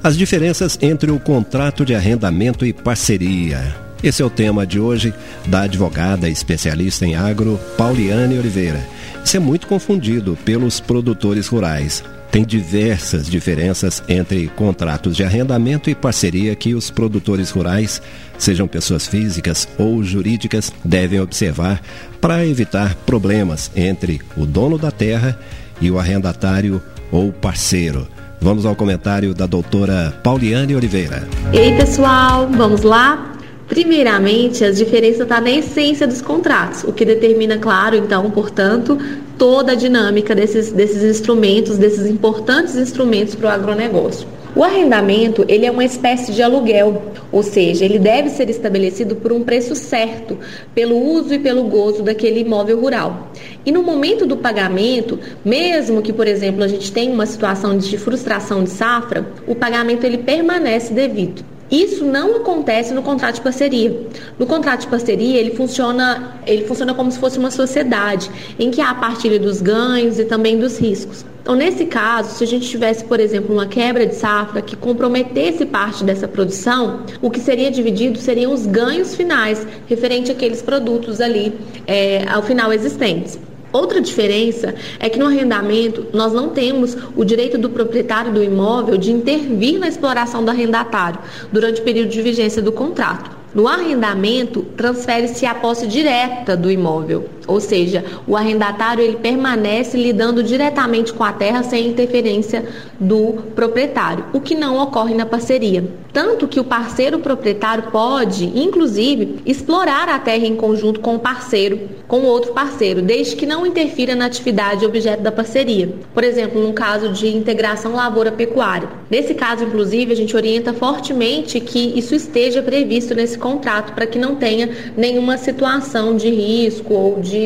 As diferenças entre o contrato de arrendamento e parceria. Esse é o tema de hoje da advogada especialista em agro, Pauliane Oliveira. Isso é muito confundido pelos produtores rurais. Tem diversas diferenças entre contratos de arrendamento e parceria que os produtores rurais, sejam pessoas físicas ou jurídicas, devem observar para evitar problemas entre o dono da terra e o arrendatário ou parceiro. Vamos ao comentário da doutora Pauliane Oliveira. E aí, pessoal, vamos lá? Primeiramente, as diferenças estão tá na essência dos contratos, o que determina, claro, então, portanto, toda a dinâmica desses, desses instrumentos, desses importantes instrumentos para o agronegócio. O arrendamento, ele é uma espécie de aluguel, ou seja, ele deve ser estabelecido por um preço certo, pelo uso e pelo gozo daquele imóvel rural. E no momento do pagamento, mesmo que, por exemplo, a gente tenha uma situação de frustração de safra, o pagamento ele permanece devido. Isso não acontece no contrato de parceria. No contrato de parceria, ele funciona, ele funciona como se fosse uma sociedade, em que há a partilha dos ganhos e também dos riscos. Então, nesse caso, se a gente tivesse, por exemplo, uma quebra de safra que comprometesse parte dessa produção, o que seria dividido seriam os ganhos finais referente àqueles produtos ali é, ao final existentes. Outra diferença é que no arrendamento nós não temos o direito do proprietário do imóvel de intervir na exploração do arrendatário durante o período de vigência do contrato. No arrendamento, transfere-se a posse direta do imóvel, ou seja, o arrendatário ele permanece lidando diretamente com a terra sem interferência do proprietário, o que não ocorre na parceria. Tanto que o parceiro proprietário pode, inclusive, explorar a terra em conjunto com o parceiro, com outro parceiro, desde que não interfira na atividade objeto da parceria. Por exemplo, no caso de integração lavoura-pecuária. Nesse caso, inclusive, a gente orienta fortemente que isso esteja previsto nesse contrato para que não tenha nenhuma situação de risco ou de,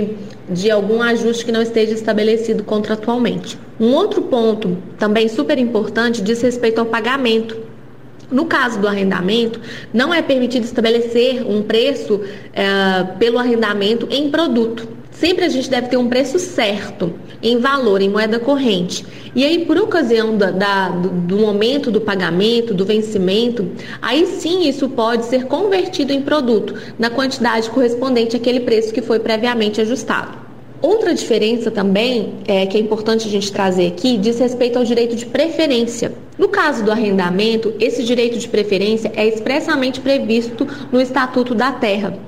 de algum ajuste que não esteja estabelecido contratualmente. Um outro ponto também super importante diz respeito ao pagamento. No caso do arrendamento, não é permitido estabelecer um preço é, pelo arrendamento em produto. Sempre a gente deve ter um preço certo em valor, em moeda corrente. E aí, por ocasião da, da, do, do momento do pagamento, do vencimento, aí sim isso pode ser convertido em produto, na quantidade correspondente àquele preço que foi previamente ajustado. Outra diferença também, é, que é importante a gente trazer aqui, diz respeito ao direito de preferência. No caso do arrendamento, esse direito de preferência é expressamente previsto no Estatuto da Terra.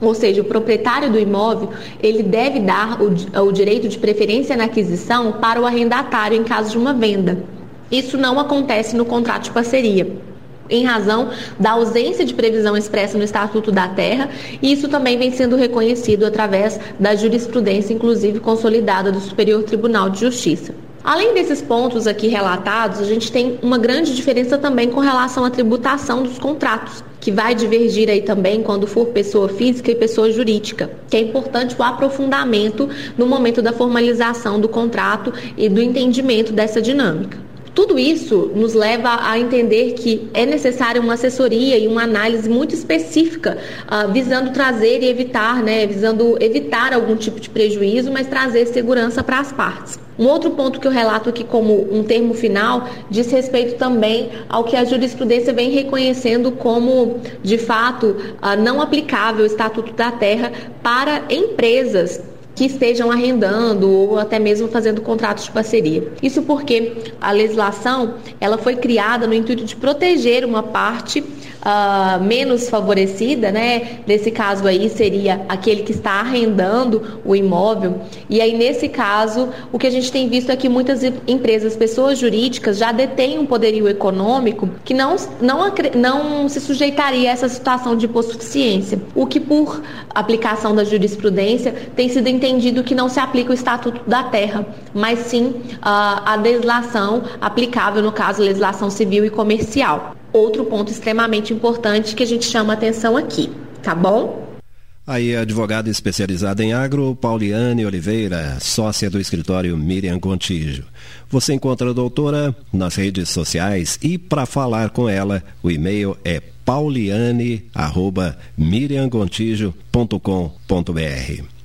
Ou seja, o proprietário do imóvel, ele deve dar o, o direito de preferência na aquisição para o arrendatário em caso de uma venda. Isso não acontece no contrato de parceria em razão da ausência de previsão expressa no Estatuto da Terra, e isso também vem sendo reconhecido através da jurisprudência, inclusive consolidada do Superior Tribunal de Justiça. Além desses pontos aqui relatados, a gente tem uma grande diferença também com relação à tributação dos contratos, que vai divergir aí também quando for pessoa física e pessoa jurídica, que é importante o aprofundamento no momento da formalização do contrato e do entendimento dessa dinâmica. Tudo isso nos leva a entender que é necessária uma assessoria e uma análise muito específica, uh, visando trazer e evitar, né, visando evitar algum tipo de prejuízo, mas trazer segurança para as partes. Um outro ponto que eu relato aqui como um termo final diz respeito também ao que a jurisprudência vem reconhecendo como, de fato, uh, não aplicável o Estatuto da Terra para empresas que estejam arrendando ou até mesmo fazendo contratos de parceria. Isso porque a legislação ela foi criada no intuito de proteger uma parte uh, menos favorecida, né? Nesse caso aí seria aquele que está arrendando o imóvel. E aí nesse caso o que a gente tem visto é que muitas empresas, pessoas jurídicas já detêm um poderio econômico que não não não se sujeitaria a essa situação de hipossuficiência, o que por aplicação da jurisprudência tem sido entendido que não se aplica o Estatuto da Terra, mas sim a legislação aplicável, no caso, legislação civil e comercial. Outro ponto extremamente importante que a gente chama atenção aqui, tá bom? Aí, advogada especializada em agro, Pauliane Oliveira, sócia do escritório Miriam Contígio. Você encontra a doutora nas redes sociais e, para falar com ela, o e-mail é pauliane.miriamgontijo.com.br.